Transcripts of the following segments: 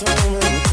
feliz,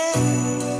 você.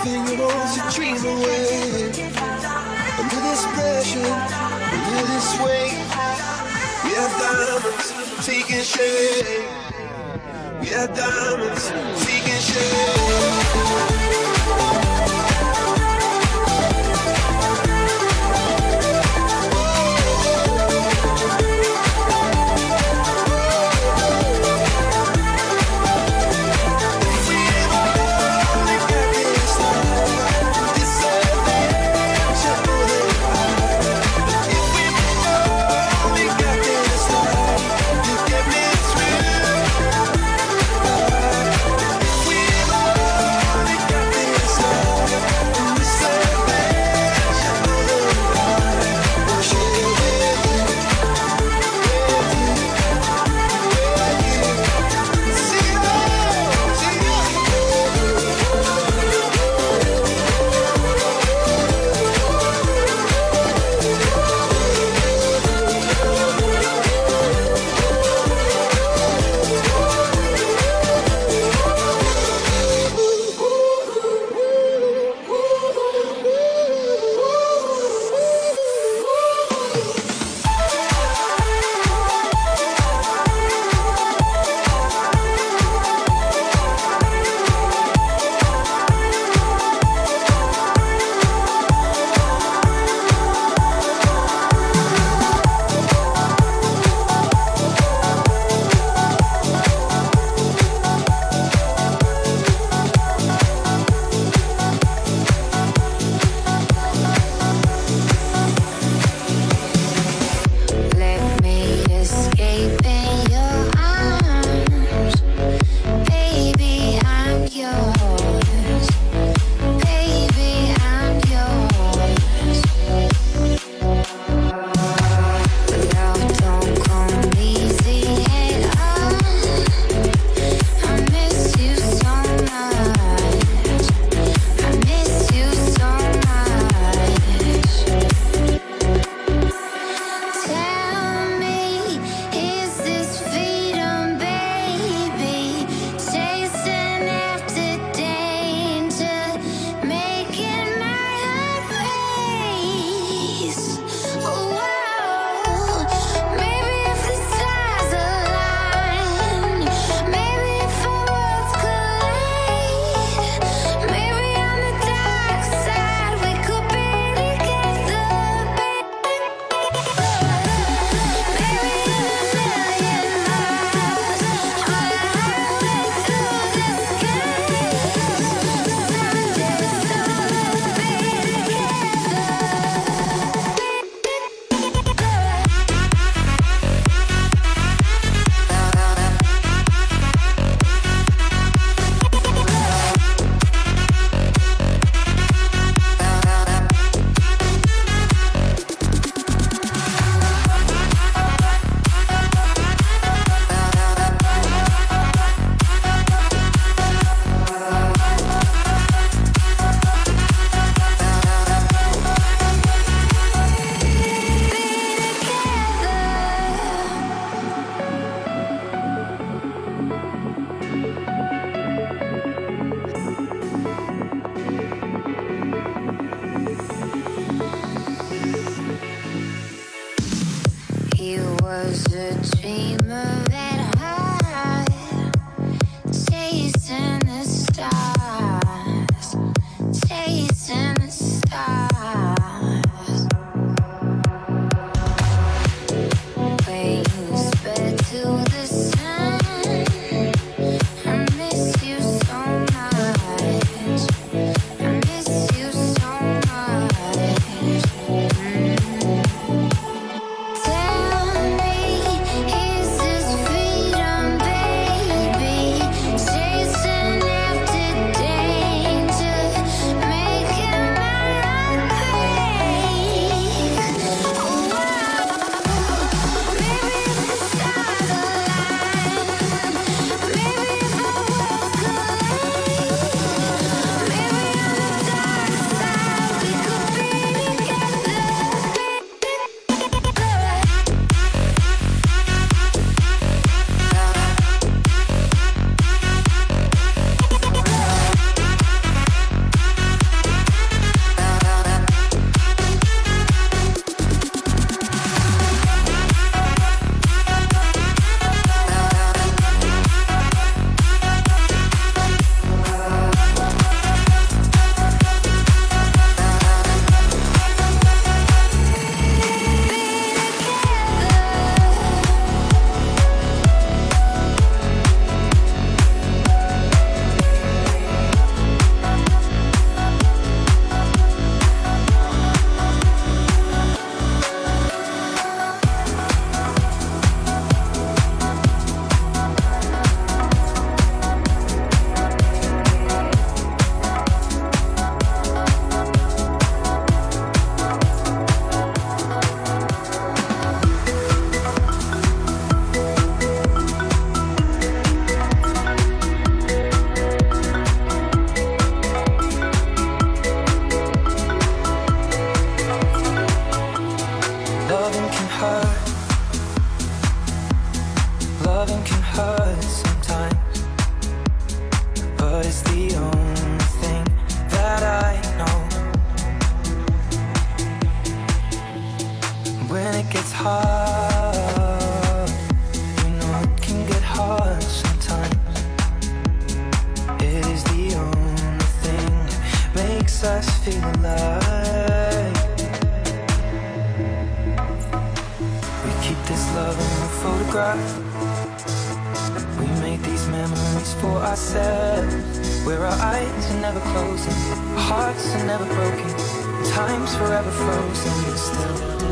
everything you want to dream away. Under this pressure, under this weight, we are diamonds taking shape. We are diamonds taking shape. We made these memories for ourselves. Where our eyes are never closing Hearts are never broken Time's forever frozen. Still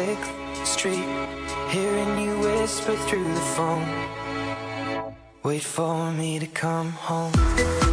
6th Street Hearing you whisper through the phone. Wait for me to come home.